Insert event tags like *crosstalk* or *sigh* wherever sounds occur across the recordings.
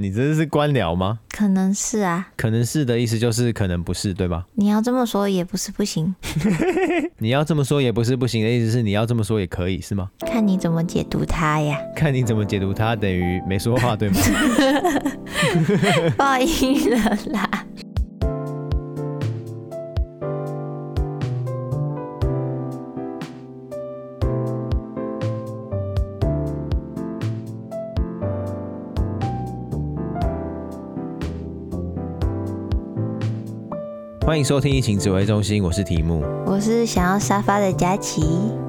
你这是官僚吗？可能是啊，可能是的意思就是可能不是，对吧？你要这么说也不是不行。*laughs* 你要这么说也不是不行的意思是你要这么说也可以是吗？看你怎么解读它呀。看你怎么解读它，等于没说话，对吗？*laughs* 报应了啦。欢迎收听疫情指挥中心，我是提姆，我是想要沙发的佳琪，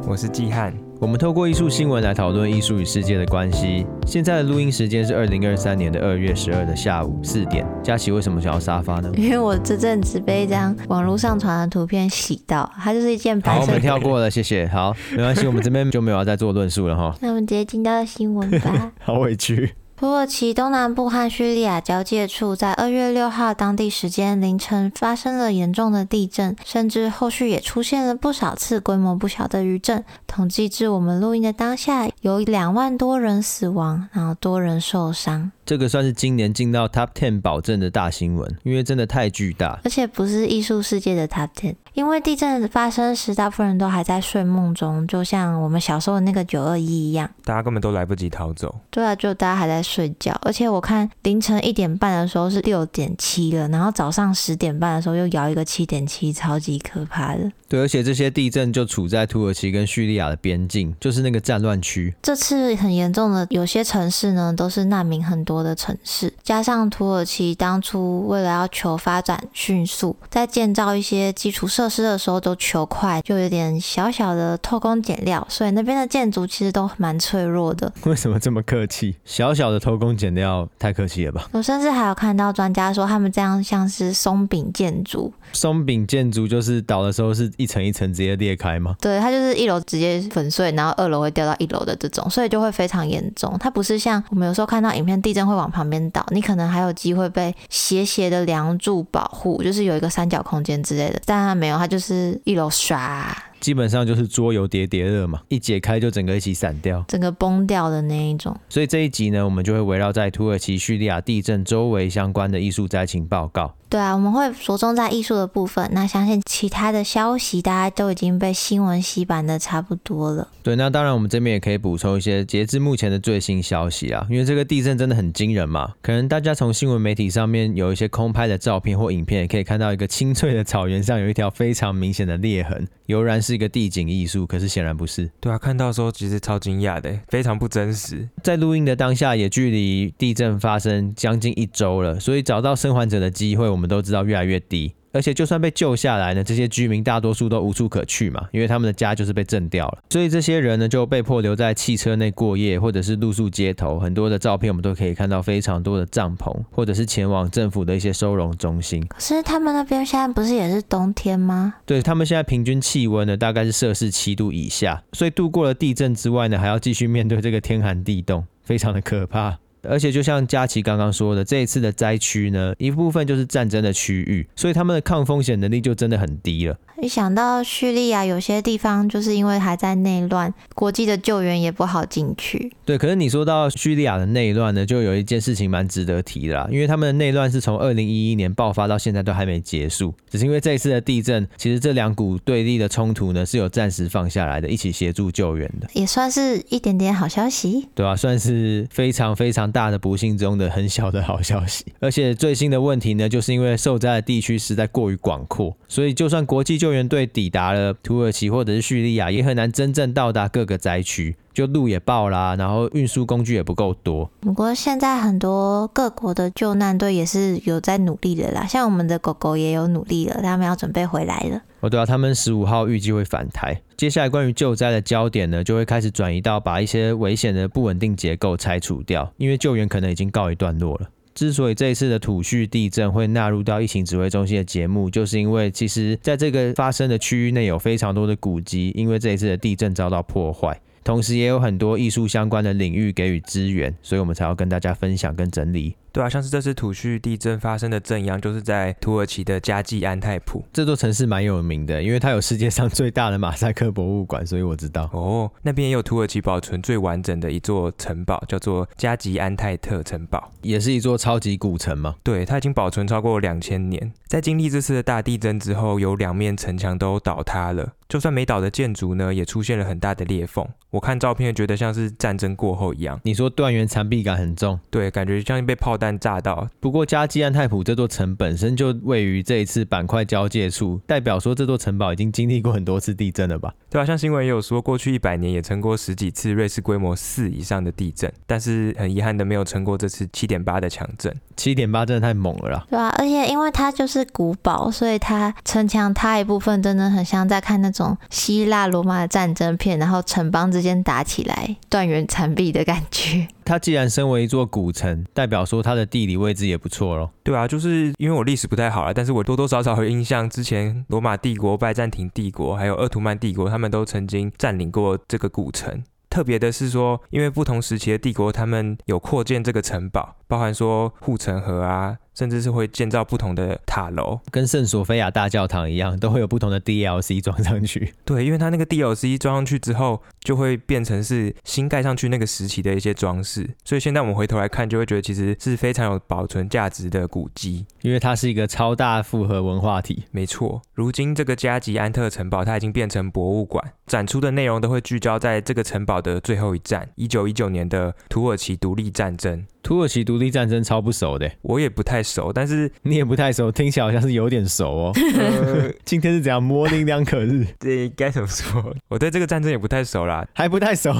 我是季汉。我们透过艺术新闻来讨论艺术与世界的关系。现在的录音时间是二零二三年的二月十二的下午四点。佳琪为什么想要沙发呢？因为我这阵子被一张网络上传的图片洗到，它就是一件白色。好，我们跳过了，谢谢。好，没关系，我们这边就没有要再做论述了哈。*laughs* 那我们直接进到新闻吧。*laughs* 好委屈。土耳其东南部和叙利亚交界处，在二月六号当地时间凌晨发生了严重的地震，甚至后续也出现了不少次规模不小的余震。统计至我们录音的当下，有两万多人死亡，然后多人受伤。这个算是今年进到 Top Ten 保证的大新闻，因为真的太巨大，而且不是艺术世界的 Top Ten。因为地震发生时，大部分人都还在睡梦中，就像我们小时候的那个九二一一样，大家根本都来不及逃走。对啊，就大家还在睡觉。而且我看凌晨一点半的时候是六点七了，然后早上十点半的时候又摇一个七点七，超级可怕的。对，而且这些地震就处在土耳其跟叙利亚的边境，就是那个战乱区。这次很严重的，有些城市呢都是难民很多的城市，加上土耳其当初为了要求发展迅速，在建造一些基础设施的时候都求快，就有点小小的偷工减料，所以那边的建筑其实都蛮脆弱的。*laughs* 为什么这么客气？小小的偷工减料，太客气了吧？我甚至还有看到专家说，他们这样像是松饼建筑。松饼建筑就是倒的时候是。一层一层直接裂开吗？对，它就是一楼直接粉碎，然后二楼会掉到一楼的这种，所以就会非常严重。它不是像我们有时候看到影片，地震会往旁边倒，你可能还有机会被斜斜的梁柱保护，就是有一个三角空间之类的。但它没有，它就是一楼刷。基本上就是桌游叠叠乐嘛，一解开就整个一起散掉，整个崩掉的那一种。所以这一集呢，我们就会围绕在土耳其、叙利亚地震周围相关的艺术灾情报告。对啊，我们会着重在艺术的部分。那相信其他的消息，大家都已经被新闻洗版的差不多了。对，那当然我们这边也可以补充一些截至目前的最新消息啊，因为这个地震真的很惊人嘛。可能大家从新闻媒体上面有一些空拍的照片或影片，也可以看到一个清脆的草原上有一条非常明显的裂痕，悠然是一个地景艺术，可是显然不是。对啊，看到的时候其实超惊讶的，非常不真实。在录音的当下，也距离地震发生将近一周了，所以找到生还者的机会，我们都知道越来越低。而且就算被救下来呢，这些居民大多数都无处可去嘛，因为他们的家就是被震掉了，所以这些人呢就被迫留在汽车内过夜，或者是露宿街头。很多的照片我们都可以看到非常多的帐篷，或者是前往政府的一些收容中心。可是他们那边现在不是也是冬天吗？对，他们现在平均气温呢大概是摄氏七度以下，所以度过了地震之外呢，还要继续面对这个天寒地冻，非常的可怕。而且就像佳琪刚刚说的，这一次的灾区呢，一部分就是战争的区域，所以他们的抗风险能力就真的很低了。一想到叙利亚有些地方就是因为还在内乱，国际的救援也不好进去。对，可是你说到叙利亚的内乱呢，就有一件事情蛮值得提的啦，因为他们的内乱是从二零一一年爆发到现在都还没结束，只是因为这一次的地震，其实这两股对立的冲突呢是有暂时放下来的，一起协助救援的，也算是一点点好消息。对啊，算是非常非常大的不幸中的很小的好消息。*laughs* 而且最新的问题呢，就是因为受灾的地区实在过于广阔，所以就算国际救援队抵达了土耳其或者是叙利亚，也很难真正到达各个灾区，就路也爆啦，然后运输工具也不够多。不过现在很多各国的救难队也是有在努力的啦，像我们的狗狗也有努力了，他们要准备回来了。哦，对啊，他们十五号预计会返台。接下来关于救灾的焦点呢，就会开始转移到把一些危险的不稳定结构拆除掉，因为救援可能已经告一段落了。之所以这一次的土叙地震会纳入到疫情指挥中心的节目，就是因为其实在这个发生的区域内有非常多的古迹，因为这一次的地震遭到破坏，同时也有很多艺术相关的领域给予支援，所以我们才要跟大家分享跟整理。对啊，像是这次土叙地震发生的震央，就是在土耳其的加济安泰普这座城市，蛮有名的，因为它有世界上最大的马赛克博物馆，所以我知道。哦，那边也有土耳其保存最完整的一座城堡，叫做加吉安泰特城堡，也是一座超级古城嘛。对，它已经保存超过两千年，在经历这次的大地震之后，有两面城墙都倒塌了。就算没倒的建筑呢，也出现了很大的裂缝。我看照片觉得像是战争过后一样。你说断垣残壁感很重，对，感觉像被炮弹炸到。不过加基安泰普这座城本身就位于这一次板块交界处，代表说这座城堡已经经历过很多次地震了吧？对啊，像新闻也有说，过去一百年也撑过十几次瑞士规模四以上的地震，但是很遗憾的没有撑过这次七点八的强震。七点八真的太猛了啦！对啊，而且因为它就是古堡，所以它城墙塌一部分真的很像在看那种希腊。罗马的战争片，然后城邦之间打起来，断垣残壁的感觉。它既然身为一座古城，代表说它的地理位置也不错咯。对啊，就是因为我历史不太好了，但是我多多少少有印象，之前罗马帝国、拜占庭帝国还有鄂图曼帝国，他们都曾经占领过这个古城。特别的是说，因为不同时期的帝国，他们有扩建这个城堡，包含说护城河啊。甚至是会建造不同的塔楼，跟圣索菲亚大教堂一样，都会有不同的 DLC 装上去。对，因为它那个 DLC 装上去之后，就会变成是新盖上去那个时期的一些装饰。所以现在我们回头来看，就会觉得其实是非常有保存价值的古迹，因为它是一个超大复合文化体。没错，如今这个加吉安特城堡，它已经变成博物馆，展出的内容都会聚焦在这个城堡的最后一战——一九一九年的土耳其独立战争。土耳其独立战争超不熟的，我也不太熟，但是你也不太熟，听起来好像是有点熟哦。*laughs* 呃、今天是怎样模棱两可日？*laughs* 对，该怎么说？*laughs* 我对这个战争也不太熟啦，还不太熟。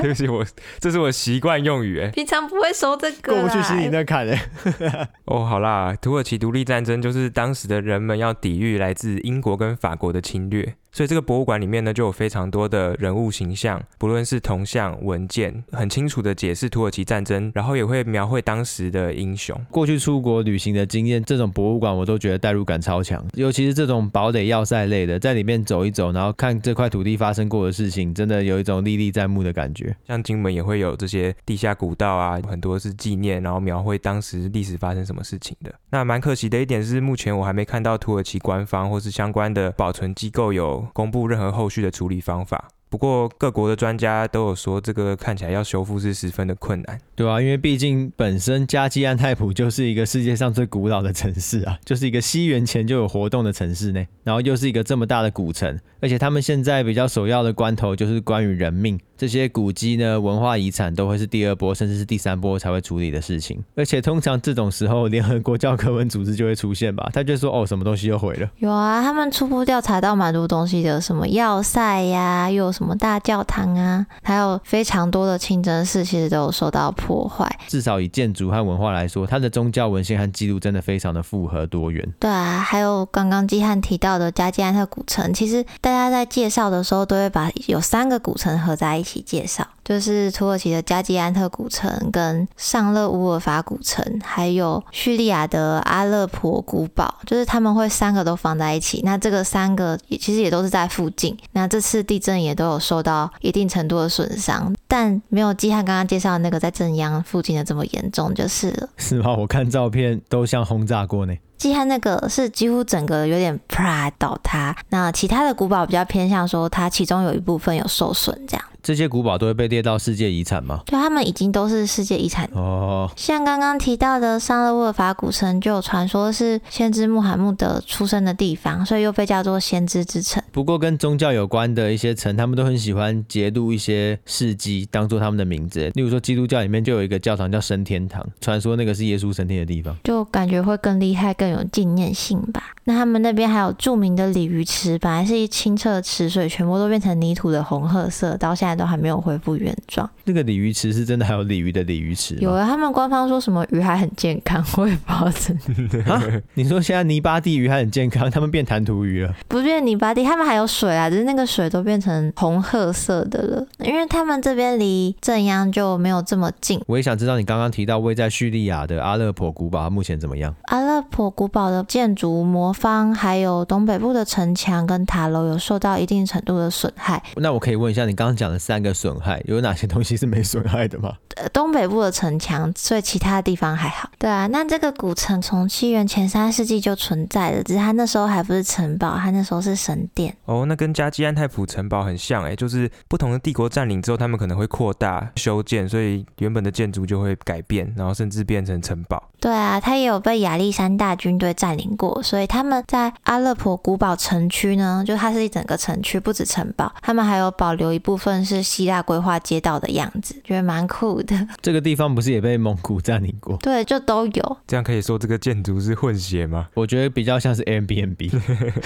对不起，我这是我习惯用语哎，平常不会说这个，过不去心里那坎哎。哦，好啦，土耳其独立战争就是当时的人们要抵御来自英国跟法国的侵略。所以这个博物馆里面呢，就有非常多的人物形象，不论是铜像、文件，很清楚的解释土耳其战争，然后也会描绘当时的英雄。过去出国旅行的经验，这种博物馆我都觉得代入感超强，尤其是这种堡垒要塞类的，在里面走一走，然后看这块土地发生过的事情，真的有一种历历在目的感觉。像金门也会有这些地下古道啊，很多是纪念，然后描绘当时历史发生什么事情的。那蛮可惜的一点是，目前我还没看到土耳其官方或是相关的保存机构有。公布任何后续的处理方法。不过各国的专家都有说，这个看起来要修复是十分的困难，对啊，因为毕竟本身加基安泰普就是一个世界上最古老的城市啊，*laughs* 就是一个西元前就有活动的城市呢，然后又是一个这么大的古城，而且他们现在比较首要的关头就是关于人命，这些古迹呢、文化遗产都会是第二波甚至是第三波才会处理的事情，而且通常这种时候联合国教科文组织就会出现吧，*laughs* 他就说哦，什么东西又毁了？有啊，他们初步调查到蛮多东西的，什么要塞呀，又有什么大教堂啊，还有非常多的清真寺，其实都有受到破坏。至少以建筑和文化来说，它的宗教文献和记录真的非常的复合多元。对啊，还有刚刚季汉提到的加济安特古城，其实大家在介绍的时候都会把有三个古城合在一起介绍。就是土耳其的加济安特古城、跟尚勒乌尔法古城，还有叙利亚的阿勒颇古堡，就是他们会三个都放在一起。那这个三个其实也都是在附近。那这次地震也都有受到一定程度的损伤，但没有基汉刚刚介绍的那个在震央附近的这么严重，就是了。是吗？我看照片都像轰炸过呢。基汉那个是几乎整个有点啪倒塌，那其他的古堡比较偏向说它其中有一部分有受损这样。这些古堡都会被列到世界遗产吗？对，他们已经都是世界遗产哦。像刚刚提到的桑勒沃尔法古城，就有传说是先知穆罕默德出生的地方，所以又被叫做先知之城。不过跟宗教有关的一些城，他们都很喜欢节录一些事迹，当做他们的名字。例如说，基督教里面就有一个教堂叫升天堂，传说那个是耶稣升天的地方，就感觉会更厉害，更有纪念性吧。那他们那边还有著名的鲤鱼池，本来是一清澈的池水，全部都变成泥土的红褐色，到现在都还没有恢复原状。那个鲤鱼池是真的还有鲤鱼的鲤鱼池？有啊，他们官方说什么鱼还很健康，*laughs* 我也不知道真的。*laughs* 啊？你说现在泥巴地鱼还很健康，他们变弹涂鱼了？不变泥巴地，他们还有水啊，只是那个水都变成红褐色的了，因为他们这边离正央就没有这么近。我也想知道你刚刚提到位在叙利亚的阿勒颇古堡，它目前怎么样？阿勒颇古堡的建筑魔方还有东北部的城墙跟塔楼有受到一定程度的损害。那我可以问一下，你刚刚讲的三个损害有哪些东西是没损害的吗？呃，东北部的城墙，所以其他的地方还好。对啊，那这个古城从西元前三世纪就存在了，只是它那时候还不是城堡，它那时候是神殿。哦，那跟加基安泰普城堡很像哎，就是不同的帝国占领之后，他们可能会扩大修建，所以原本的建筑就会改变，然后甚至变成城堡。对啊，它也有被亚历山大军队占领过，所以他们在阿勒颇古堡城区呢，就它是一整个城区，不止城堡，他们还有保留一部分是希腊规划街道的样子，觉得蛮酷的。*laughs* 这个地方不是也被蒙古占领过？对，就都有。这样可以说这个建筑是混血吗？我觉得比较像是 Airbnb，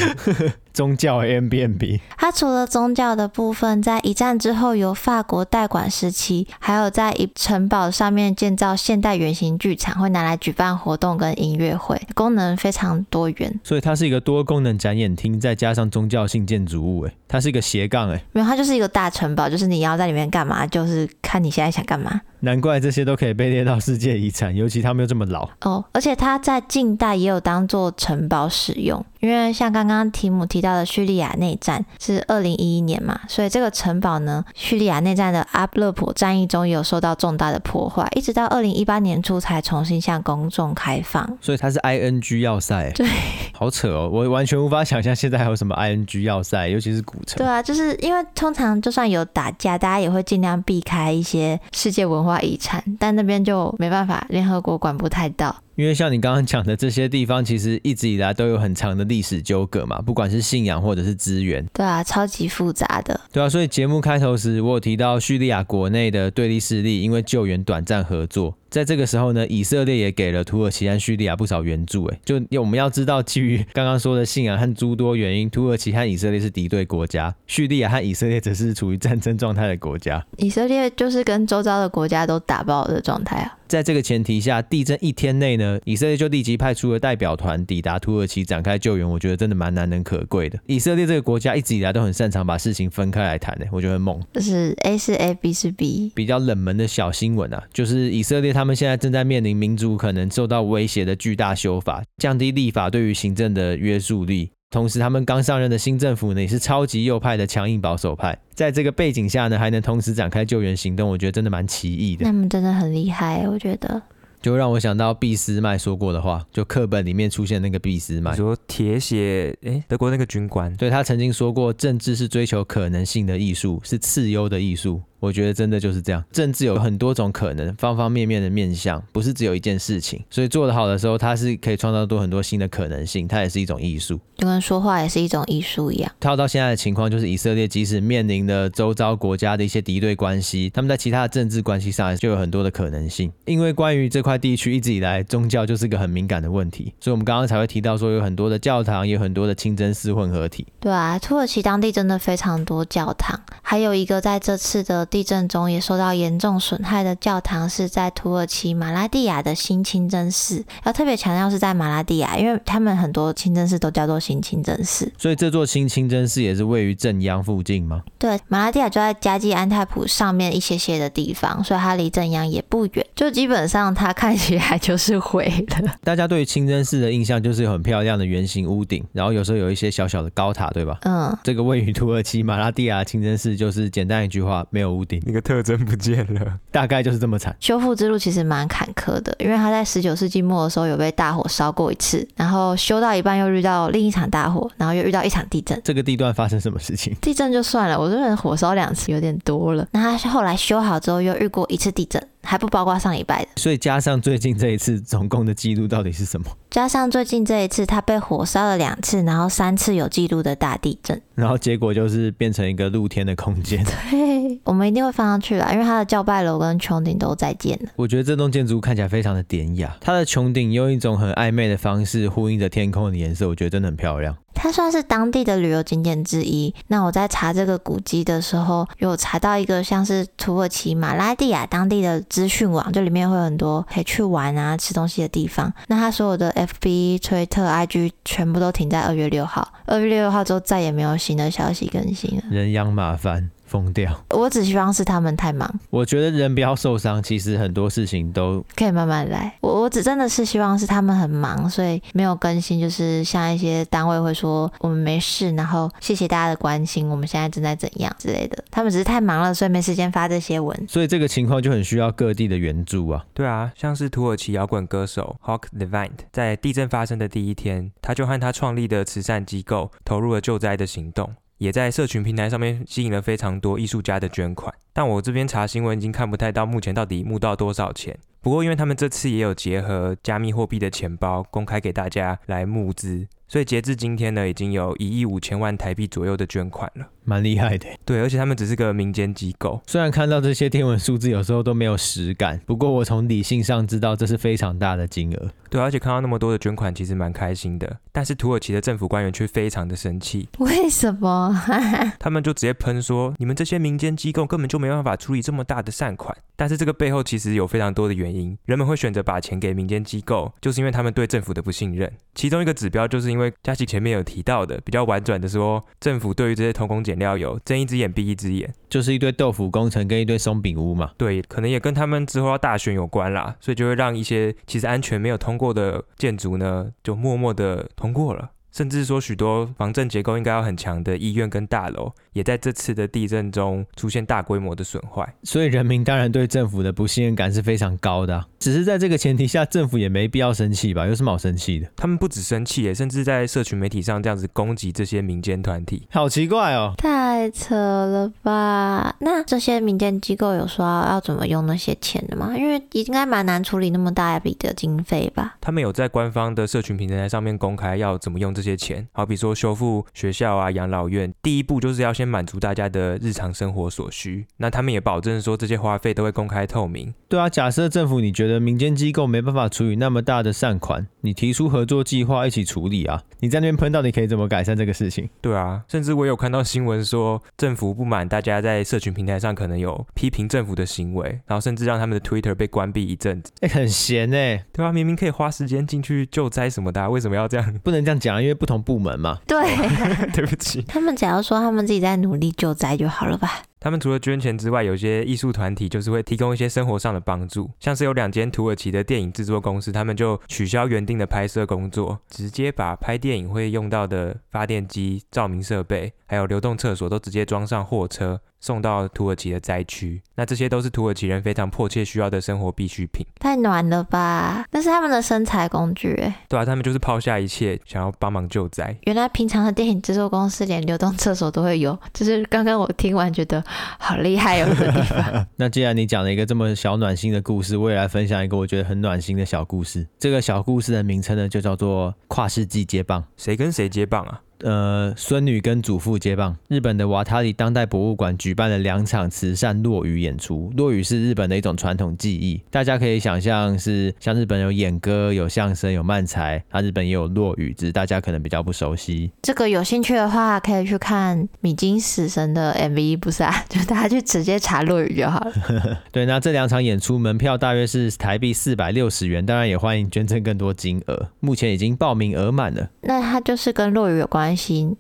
*laughs* 宗教 Airbnb。它除了宗教的部分，在一战之后由法国代管时期，还有在一城堡上面建造现代圆形剧场，会拿来。举办活动跟音乐会，功能非常多元，所以它是一个多功能展演厅，再加上宗教性建筑物，哎，它是一个斜杠，哎，没有，它就是一个大城堡，就是你要在里面干嘛，就是看你现在想干嘛。难怪这些都可以被列到世界遗产，尤其他们又这么老哦。而且它在近代也有当做城堡使用，因为像刚刚提姆提到的叙利亚内战是二零一一年嘛，所以这个城堡呢，叙利亚内战的阿勒颇战役中也有受到重大的破坏，一直到二零一八年初才重新向公众开放。所以它是 ING 要塞，对，好扯哦，我完全无法想象现在还有什么 ING 要塞，尤其是古城。对啊，就是因为通常就算有打架，大家也会尽量避开一些世界文化遗产，但那边就没办法，联合国管不太到。因为像你刚刚讲的这些地方，其实一直以来都有很长的历史纠葛嘛，不管是信仰或者是资源。对啊，超级复杂的。对啊，所以节目开头时我有提到叙利亚国内的对立势力，因为救援短暂合作。在这个时候呢，以色列也给了土耳其和叙利亚不少援助。哎，就我们要知道，基于刚刚说的信仰和诸多原因，土耳其和以色列是敌对国家，叙利亚和以色列则是处于战争状态的国家。以色列就是跟周遭的国家都打爆的状态啊。在这个前提下，地震一天内呢，以色列就立即派出了代表团抵达土耳其展开救援。我觉得真的蛮难能可贵的。以色列这个国家一直以来都很擅长把事情分开来谈，哎，我觉得很猛。就是 A 是 A，B 是 B。比较冷门的小新闻啊，就是以色列他们现在正在面临民族可能受到威胁的巨大修法，降低立法对于行政的约束力。同时，他们刚上任的新政府呢，也是超级右派的强硬保守派。在这个背景下呢，还能同时展开救援行动，我觉得真的蛮奇异的。他们真的很厉害，我觉得。就让我想到俾斯麦说过的话，就课本里面出现那个俾斯麦，说铁血，哎，德国那个军官，对，他曾经说过，政治是追求可能性的艺术，是次优的艺术。我觉得真的就是这样，政治有很多种可能，方方面面的面向，不是只有一件事情。所以做得好的时候，它是可以创造多很多新的可能性，它也是一种艺术，就跟说话也是一种艺术一样。套到现在的情况，就是以色列即使面临了周遭国家的一些敌对关系，他们在其他的政治关系上就有很多的可能性。因为关于这块地区一直以来宗教就是个很敏感的问题，所以我们刚刚才会提到说有很多的教堂，也有很多的清真寺混合体。对啊，土耳其当地真的非常多教堂，还有一个在这次的地震中也。受到严重损害的教堂是在土耳其马拉地亚的新清真寺，要特别强调是在马拉地亚，因为他们很多清真寺都叫做新清真寺。所以这座新清真寺也是位于镇央附近吗？对，马拉地亚就在加济安泰普上面一些些的地方，所以它离镇央也不远。就基本上它看起来就是毁了。大家对于清真寺的印象就是有很漂亮的圆形屋顶，然后有时候有一些小小的高塔，对吧？嗯，这个位于土耳其马拉地亚清真寺就是简单一句话，没有屋顶，那个特征。不见了，大概就是这么惨。修复之路其实蛮坎坷的，因为他在十九世纪末的时候有被大火烧过一次，然后修到一半又遇到另一场大火，然后又遇到一场地震。这个地段发生什么事情？地震就算了，我这人火烧两次有点多了。那他后来修好之后又遇过一次地震。还不包括上礼拜的，所以加上最近这一次，总共的记录到底是什么？加上最近这一次，它被火烧了两次，然后三次有记录的大地震，然后结果就是变成一个露天的空间。*laughs* 对，我们一定会放上去啦，因为它的教拜楼跟穹顶都在建了。我觉得这栋建筑看起来非常的典雅，它的穹顶用一种很暧昧的方式呼应着天空的颜色，我觉得真的很漂亮。它算是当地的旅游景点之一。那我在查这个古迹的时候，有查到一个像是土耳其马拉蒂亚当地的资讯网，就里面会有很多可以去玩啊、吃东西的地方。那它所有的 FB、推特、IG 全部都停在二月六号。二月六号之后再也没有新的消息更新了。人仰马翻。疯掉。我只希望是他们太忙，我觉得人不要受伤，其实很多事情都可以慢慢来。我我只真的是希望是他们很忙，所以没有更新。就是像一些单位会说我们没事，然后谢谢大家的关心，我们现在正在怎样之类的。他们只是太忙了，所以没时间发这些文。所以这个情况就很需要各地的援助啊。对啊，像是土耳其摇滚歌手 Hawk Levine 在地震发生的第一天，他就和他创立的慈善机构投入了救灾的行动。也在社群平台上面吸引了非常多艺术家的捐款，但我这边查新闻已经看不太到目前到底募到多少钱。不过因为他们这次也有结合加密货币的钱包公开给大家来募资，所以截至今天呢，已经有一亿五千万台币左右的捐款了。蛮厉害的，对，而且他们只是个民间机构。虽然看到这些天文数字有时候都没有实感，不过我从理性上知道这是非常大的金额。对，而且看到那么多的捐款，其实蛮开心的。但是土耳其的政府官员却非常的生气。为什么？*laughs* 他们就直接喷说，你们这些民间机构根本就没办法处理这么大的善款。但是这个背后其实有非常多的原因，人们会选择把钱给民间机构，就是因为他们对政府的不信任。其中一个指标就是因为佳琪前面有提到的，比较婉转的说，政府对于这些偷工减料有睁一只眼闭一只眼，就是一堆豆腐工程跟一堆松饼屋嘛。对，可能也跟他们之后要大选有关啦，所以就会让一些其实安全没有通过的建筑呢，就默默的通过了。甚至说，许多防震结构应该要很强的医院跟大楼，也在这次的地震中出现大规模的损坏。所以人民当然对政府的不信任感是非常高的啊。只是在这个前提下，政府也没必要生气吧？有什么好生气的？他们不止生气，甚至在社群媒体上这样子攻击这些民间团体，好奇怪哦！太扯了吧？那这些民间机构有说要怎么用那些钱的吗？因为应该蛮难处理那么大一笔的经费吧？他们有在官方的社群平台上面公开要怎么用这些钱，好比说修复学校啊、养老院，第一步就是要先满足大家的日常生活所需。那他们也保证说这些花费都会公开透明。对啊，假设政府你觉得民间机构没办法处理那么大的善款，你提出合作计划一起处理啊。你在那边喷到底可以怎么改善这个事情？对啊，甚至我有看到新闻说政府不满大家在社群平台上可能有批评政府的行为，然后甚至让他们的 Twitter 被关闭一阵子。哎、欸，很闲哎、欸，对啊，明明可以花时间进去救灾什么的、啊，为什么要这样？不能这样讲，因为不同部门嘛。对，*laughs* 对不起。他们只要说他们自己在努力救灾就好了吧？他们除了捐钱之外，有些艺术团体就是会提供一些生活上的帮助，像是有两间土耳其的电影制作公司，他们就取消原定的拍摄工作，直接把拍电影会用到的发电机、照明设备，还有流动厕所都直接装上货车。送到土耳其的灾区，那这些都是土耳其人非常迫切需要的生活必需品。太暖了吧？那是他们的生财工具，哎。对啊，他们就是抛下一切，想要帮忙救灾。原来平常的电影制作公司连流动厕所都会有，就是刚刚我听完觉得好厉害哦。那既然你讲了一个这么小暖心的故事，我也来分享一个我觉得很暖心的小故事。这个小故事的名称呢，就叫做跨世纪接棒。谁跟谁接棒啊？呃，孙女跟祖父接棒。日本的瓦塔里当代博物馆举办了两场慈善落雨演出。落雨是日本的一种传统技艺，大家可以想象是像日本有演歌、有相声、有漫才，啊日本也有落雨，只是大家可能比较不熟悉。这个有兴趣的话，可以去看米津死神的 MV，不是啊？就大家去直接查落雨就好了。*laughs* 对，那这两场演出门票大约是台币四百六十元，当然也欢迎捐赠更多金额。目前已经报名额满了。那它就是跟落雨有关。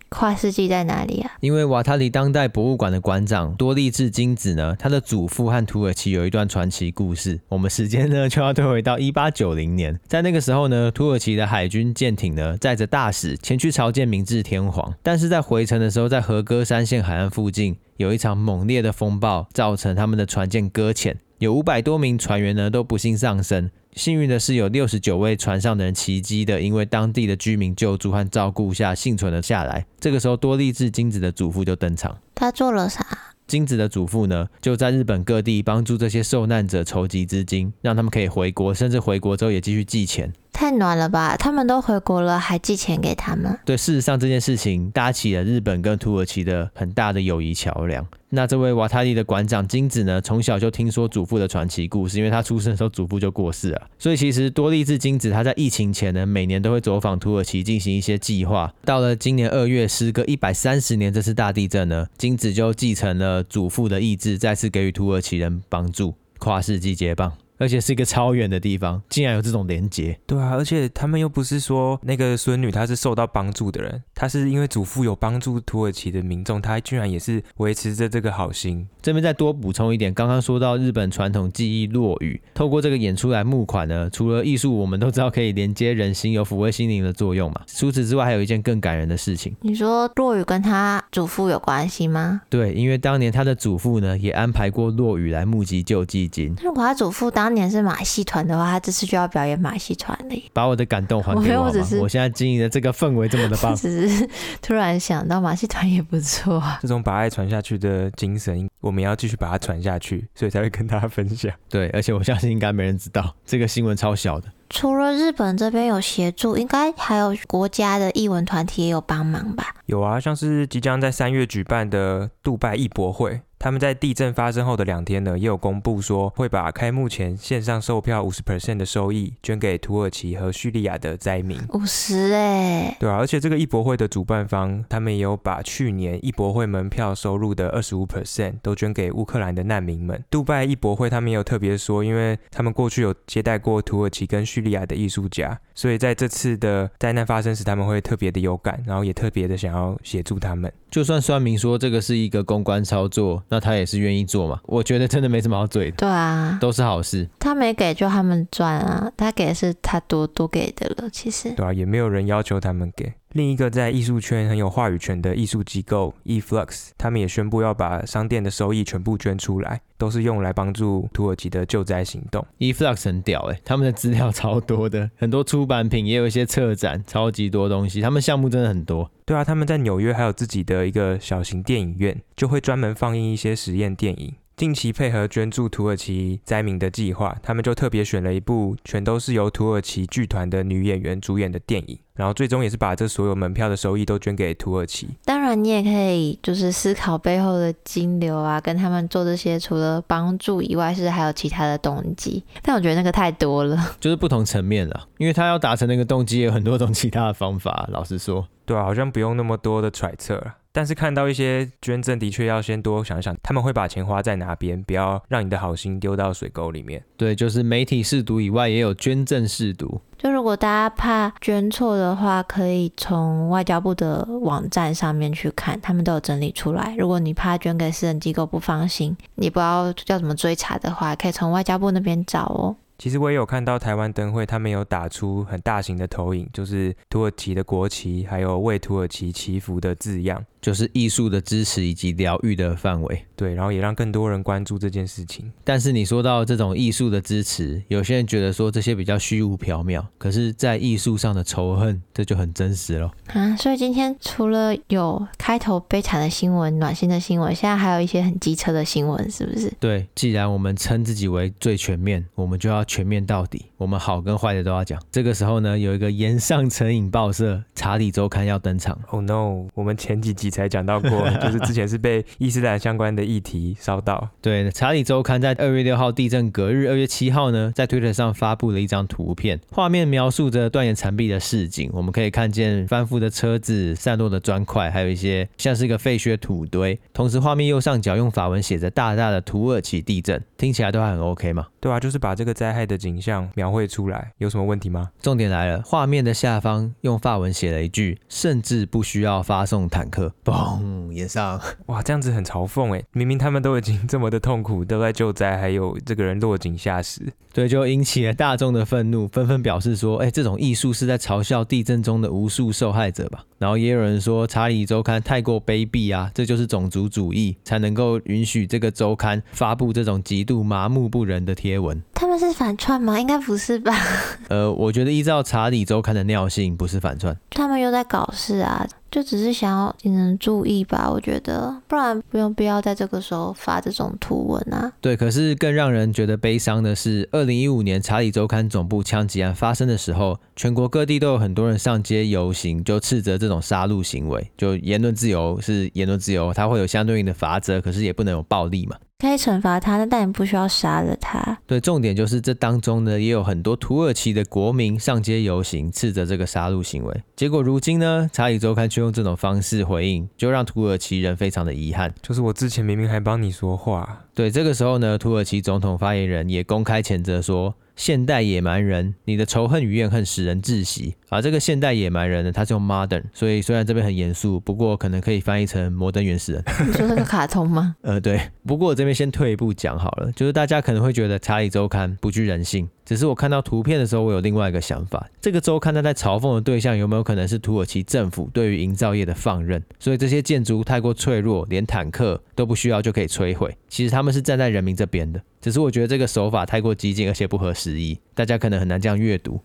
跨世纪在哪里啊？因为瓦塔里当代博物馆的馆长多利智金子呢，他的祖父和土耳其有一段传奇故事。我们时间呢就要退回到一八九零年，在那个时候呢，土耳其的海军舰艇呢载着大使前去朝见明治天皇，但是在回程的时候，在和歌山县海岸附近有一场猛烈的风暴，造成他们的船舰搁浅，有五百多名船员呢都不幸丧生。幸运的是，有六十九位船上的人奇迹的，因为当地的居民救助和照顾下幸存了下来。这个时候，多利治金子的祖父就登场。他做了啥？金子的祖父呢，就在日本各地帮助这些受难者筹集资金，让他们可以回国，甚至回国之后也继续寄钱。太暖了吧！他们都回国了，还寄钱给他们。对，事实上这件事情搭起了日本跟土耳其的很大的友谊桥梁。那这位瓦塔利的馆长金子呢，从小就听说祖父的传奇故事，因为他出生的时候祖父就过世了。所以其实多利治金子他在疫情前呢，每年都会走访土耳其进行一些计划。到了今年二月，时隔一百三十年这次大地震呢，金子就继承了祖父的意志，再次给予土耳其人帮助。跨世纪接棒。而且是一个超远的地方，竟然有这种连接。对啊，而且他们又不是说那个孙女她是受到帮助的人，她是因为祖父有帮助土耳其的民众，她居然也是维持着这个好心。这边再多补充一点，刚刚说到日本传统技艺落语，透过这个演出来募款呢，除了艺术，我们都知道可以连接人心，有抚慰心灵的作用嘛。除此之外，还有一件更感人的事情。你说落语跟他祖父有关系吗？对，因为当年他的祖父呢，也安排过落语来募集救济金。如果他祖父当年是马戏团的话，他这次就要表演马戏团了。把我的感动还给我，我只是我现在经营的这个氛围这么的棒，只 *laughs* 是突然想到马戏团也不错。这种把爱传下去的精神，我们要继续把它传下去，所以才会跟大家分享。对，而且我相信应该没人知道这个新闻超小的。除了日本这边有协助，应该还有国家的艺文团体也有帮忙吧？有啊，像是即将在三月举办的杜拜艺博会。他们在地震发生后的两天呢，也有公布说会把开幕前线上售票五十 percent 的收益捐给土耳其和叙利亚的灾民。五十哎，对啊，而且这个艺博会的主办方，他们也有把去年艺博会门票收入的二十五 percent 都捐给乌克兰的难民们。杜拜艺博会他们也有特别说，因为他们过去有接待过土耳其跟叙利亚的艺术家，所以在这次的灾难发生时，他们会特别的有感，然后也特别的想要协助他们。就算算明说这个是一个公关操作，那他也是愿意做嘛？我觉得真的没什么好嘴的。对啊，都是好事。他没给就他们赚啊，他给是他多多给的了，其实。对啊，也没有人要求他们给。另一个在艺术圈很有话语权的艺术机构 eFlux，他们也宣布要把商店的收益全部捐出来，都是用来帮助土耳其的救灾行动。eFlux 很屌哎，他们的资料超多的，很多出版品，也有一些策展，超级多东西，他们项目真的很多。对啊，他们在纽约还有自己的一个小型电影院，就会专门放映一些实验电影。近期配合捐助土耳其灾民的计划，他们就特别选了一部全都是由土耳其剧团的女演员主演的电影，然后最终也是把这所有门票的收益都捐给土耳其。当然，你也可以就是思考背后的金流啊，跟他们做这些除了帮助以外，是还有其他的动机。但我觉得那个太多了，*laughs* 就是不同层面了，因为他要达成那个动机，有很多种其他的方法。老实说，对啊，好像不用那么多的揣测了。但是看到一些捐赠，的确要先多想想，他们会把钱花在哪边，不要让你的好心丢到水沟里面。对，就是媒体试读以外，也有捐赠试读。就如果大家怕捐错的话，可以从外交部的网站上面去看，他们都有整理出来。如果你怕捐给私人机构不放心，你不知道要怎么追查的话，可以从外交部那边找哦。其实我也有看到台湾灯会，他们有打出很大型的投影，就是土耳其的国旗，还有为土耳其祈福的字样。就是艺术的支持以及疗愈的范围，对，然后也让更多人关注这件事情。但是你说到这种艺术的支持，有些人觉得说这些比较虚无缥缈，可是，在艺术上的仇恨，这就很真实了啊！所以今天除了有开头悲惨的新闻、暖心的新闻，现在还有一些很机车的新闻，是不是？对，既然我们称自己为最全面，我们就要全面到底，我们好跟坏的都要讲。这个时候呢，有一个岩上成瘾报社《查理周刊》要登场。Oh no！我们前几集。才讲到过，*laughs* 就是之前是被伊斯兰相关的议题烧到。对，查理周刊在二月六号地震隔日二月七号呢，在推特上发布了一张图片，画面描述着断岩残壁的市景，我们可以看见翻覆的车子、散落的砖块，还有一些像是一个废墟土堆。同时，画面右上角用法文写着大大的“土耳其地震”，听起来都还很 OK 嘛？对啊，就是把这个灾害的景象描绘出来，有什么问题吗？重点来了，画面的下方用法文写了一句：“甚至不需要发送坦克。”嘣，炎上，哇，这样子很嘲讽哎！明明他们都已经这么的痛苦，都在救灾，还有这个人落井下石，对，就引起了大众的愤怒，纷纷表示说：“哎，这种艺术是在嘲笑地震中的无数受害者吧？”然后也有人说，《查理周刊》太过卑鄙啊，这就是种族主义才能够允许这个周刊发布这种极度麻木不仁的贴文。他们是反串吗？应该不是吧？*laughs* 呃，我觉得依照查理周刊的尿性，不是反串。他们又在搞事啊，就只是想要引人注意吧？我觉得，不然不用必要在这个时候发这种图文啊。对，可是更让人觉得悲伤的是，二零一五年查理周刊总部枪击案发生的时候，全国各地都有很多人上街游行，就斥责这种杀戮行为。就言论自由是言论自由，它会有相对应的法则，可是也不能有暴力嘛。可以惩罚他，但你不需要杀了他。对，重点就是这当中呢，也有很多土耳其的国民上街游行，斥责这个杀戮行为。结果如今呢，查理周刊却用这种方式回应，就让土耳其人非常的遗憾。就是我之前明明还帮你说话。对，这个时候呢，土耳其总统发言人也公开谴责说。现代野蛮人，你的仇恨与怨恨使人窒息。啊，这个现代野蛮人呢，他是用 modern，所以虽然这边很严肃，不过可能可以翻译成摩登原始人。*laughs* 你说那个卡通吗？呃，对。不过我这边先退一步讲好了，就是大家可能会觉得《查理周刊》不具人性，只是我看到图片的时候，我有另外一个想法。这个周刊它在嘲讽的对象有没有可能是土耳其政府对于营造业的放任？所以这些建筑太过脆弱，连坦克都不需要就可以摧毁。其实他们是站在人民这边的。只是我觉得这个手法太过激进，而且不合时宜，大家可能很难这样阅读。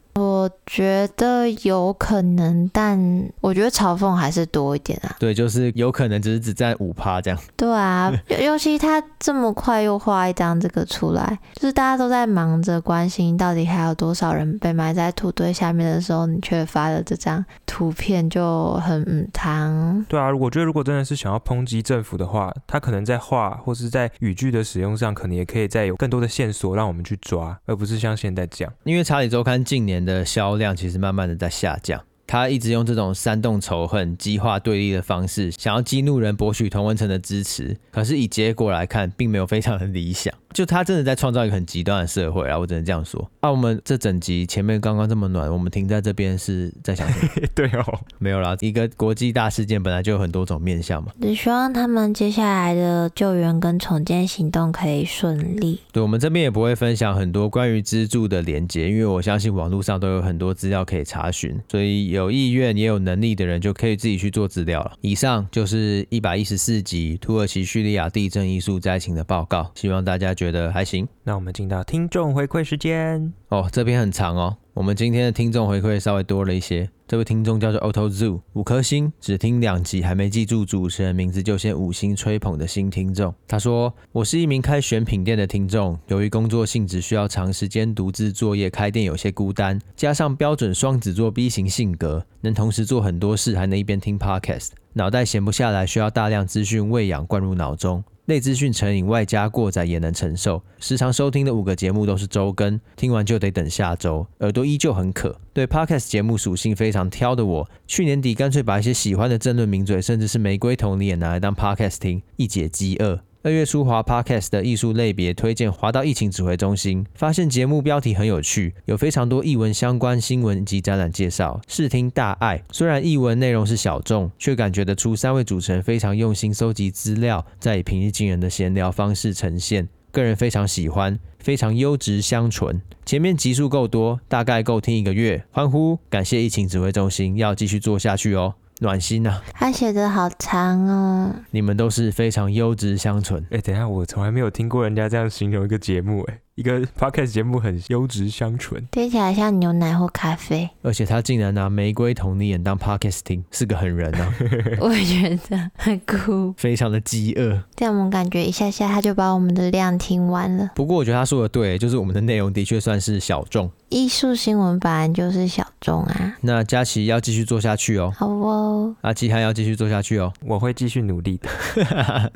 我觉得有可能，但我觉得嘲讽还是多一点啊。对，就是有可能只是只占五趴这样。对啊，*laughs* 尤其他这么快又画一张这个出来，就是大家都在忙着关心到底还有多少人被埋在土堆下面的时候，你却发了这张图片，就很嗯糖。对啊，我觉得如果真的是想要抨击政府的话，他可能在画或是在语句的使用上，可能也可以再有更多的线索让我们去抓，而不是像现在这样。因为查理周刊近年的销量其实慢慢的在下降。他一直用这种煽动仇恨、激化对立的方式，想要激怒人、博取同文层的支持。可是以结果来看，并没有非常的理想。*laughs* 就他真的在创造一个很极端的社会啊！我只能这样说。啊，我们这整集前面刚刚这么暖，我们停在这边是在想什么？*laughs* 对哦，没有啦。一个国际大事件本来就有很多种面向嘛。只希望他们接下来的救援跟重建行动可以顺利。对，我们这边也不会分享很多关于资助的连接，因为我相信网络上都有很多资料可以查询，所以有意愿也有能力的人就可以自己去做资料了。以上就是一百一十四集土耳其叙利亚地震艺术灾情的报告，希望大家觉得还行，那我们进到听众回馈时间哦。这边很长哦，我们今天的听众回馈稍微多了一些。这位听众叫做 Auto Zoo，五颗星，只听两集还没记住主持人名字就先五星吹捧的新听众。他说：“我是一名开选品店的听众，由于工作性质需要长时间独自作业，开店有些孤单，加上标准双子座 B 型性格，能同时做很多事，还能一边听 Podcast，脑袋闲不下来，需要大量资讯喂养灌入脑中。”内资讯成瘾外加过载也能承受，时常收听的五个节目都是周更，听完就得等下周，耳朵依旧很渴。对 Podcast 节目属性非常挑的我，去年底干脆把一些喜欢的政论名嘴，甚至是玫瑰同你也拿来当 Podcast 听，一解饥饿。二月初滑 Podcast 的艺术类别推荐，滑到疫情指挥中心，发现节目标题很有趣，有非常多艺文相关新闻及展览介绍，视听大爱。虽然艺文内容是小众，却感觉得出三位主持人非常用心搜集资料，再以平易近人的闲聊方式呈现，个人非常喜欢，非常优质香醇。前面集数够多，大概够听一个月。欢呼，感谢疫情指挥中心，要继续做下去哦。暖心呐、啊，他写的好长哦。你们都是非常优质香醇。哎、欸，等一下，我从来没有听过人家这样形容一个节目，哎。一个 podcast 节目很优质香醇，听起来像牛奶或咖啡，*laughs* 而且他竟然拿玫瑰同你演当 podcast 听，是个狠人啊！*laughs* 我也觉得很酷，非常的饥饿。这样我们感觉一下下他就把我们的量听完了。不过我觉得他说的对，就是我们的内容的确算是小众。艺术新闻本来就是小众啊。那佳琪要继续做下去哦。好哦。阿基还要继续做下去哦。我会继续努力的。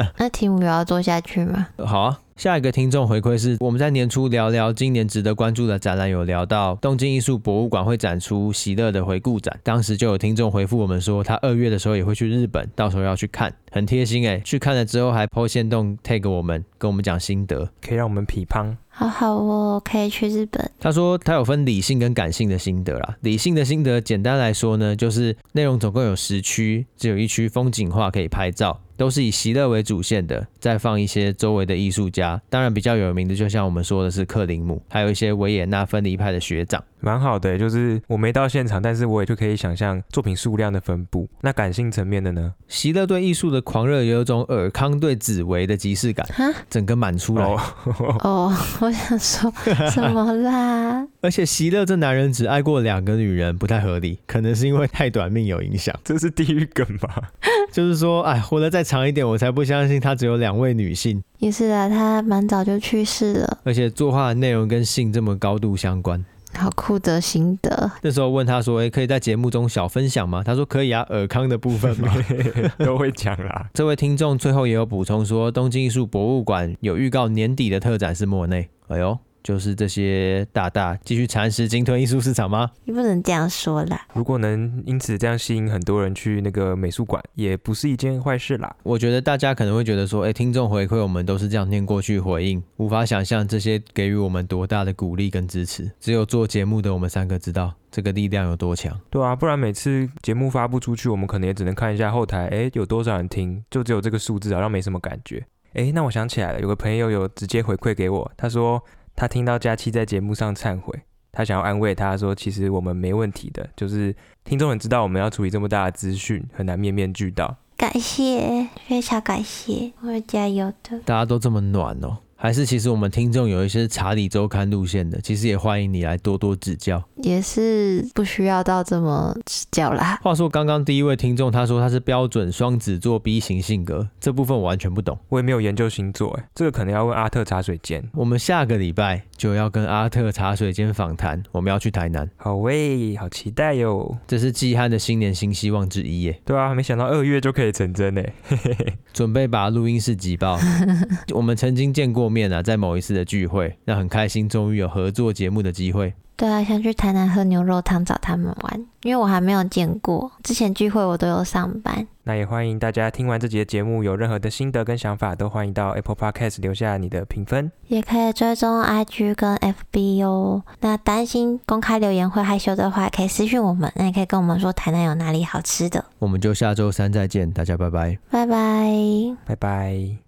*laughs* 那题目有要做下去吗？好啊。下一个听众回馈是，我们在年初聊聊今年值得关注的展览，有聊到东京艺术博物馆会展出席勒的回顾展，当时就有听众回复我们说，他二月的时候也会去日本，到时候要去看，很贴心诶，去看了之后还 po 限动 tag 我们，跟我们讲心得，可以让我们批判。好好哦，可以去日本。他说他有分理性跟感性的心得啦，理性的心得简单来说呢，就是内容总共有十区，只有一区风景画可以拍照。都是以席勒为主线的，再放一些周围的艺术家，当然比较有名的，就像我们说的是克林姆，还有一些维也纳分离派的学长。蛮好的，就是我没到现场，但是我也就可以想象作品数量的分布。那感性层面的呢？席勒对艺术的狂热有一种尔康对紫薇的即视感，整个满出来。哦，哦，我想说 *laughs* 什么啦？而且席勒这男人只爱过两个女人，不太合理，可能是因为太短命有影响。这是地狱梗吧？就是说，哎，活得再长一点，我才不相信他只有两位女性。也是啊，他蛮早就去世了，而且作画的内容跟性这么高度相关。好酷的心得。那时候问他说：“诶，可以在节目中小分享吗？”他说：“可以啊，尔康的部分嘛，*laughs* 都会讲啦。”这位听众最后也有补充说，东京艺术博物馆有预告年底的特展是莫内。哎呦。就是这些大大继续蚕食鲸吞艺术市场吗？你不能这样说啦。如果能因此这样吸引很多人去那个美术馆，也不是一件坏事啦。我觉得大家可能会觉得说，哎，听众回馈我们都是这样念过去回应，无法想象这些给予我们多大的鼓励跟支持。只有做节目的我们三个知道这个力量有多强。对啊，不然每次节目发布出去，我们可能也只能看一下后台，哎，有多少人听，就只有这个数字，好像没什么感觉。哎，那我想起来了，有个朋友有直接回馈给我，他说。他听到佳期在节目上忏悔，他想要安慰他说：“其实我们没问题的，就是听众很知道我们要处理这么大的资讯，很难面面俱到。”感谢，非常感谢，我会加油的。大家都这么暖哦。还是其实我们听众有一些查理周刊路线的，其实也欢迎你来多多指教，也是不需要到这么指教啦。话说刚刚第一位听众他说他是标准双子座 B 型性格，这部分我完全不懂，我也没有研究星座，哎，这个可能要问阿特茶水间。我们下个礼拜就要跟阿特茶水间访谈，我们要去台南，好喂，好期待哟！这是季汉的新年新希望之一耶。对啊，没想到二月就可以成真哎，*laughs* 准备把录音室挤爆。*laughs* 我们曾经见过面啊，在某一次的聚会，那很开心，终于有合作节目的机会。对啊，想去台南喝牛肉汤找他们玩，因为我还没有见过。之前聚会我都有上班。那也欢迎大家听完这集的节目，有任何的心得跟想法，都欢迎到 Apple Podcast 留下你的评分，也可以追踪 IG 跟 FB 哦。那担心公开留言会害羞的话，可以私讯我们。那也可以跟我们说台南有哪里好吃的。我们就下周三再见，大家拜拜，拜拜，拜拜。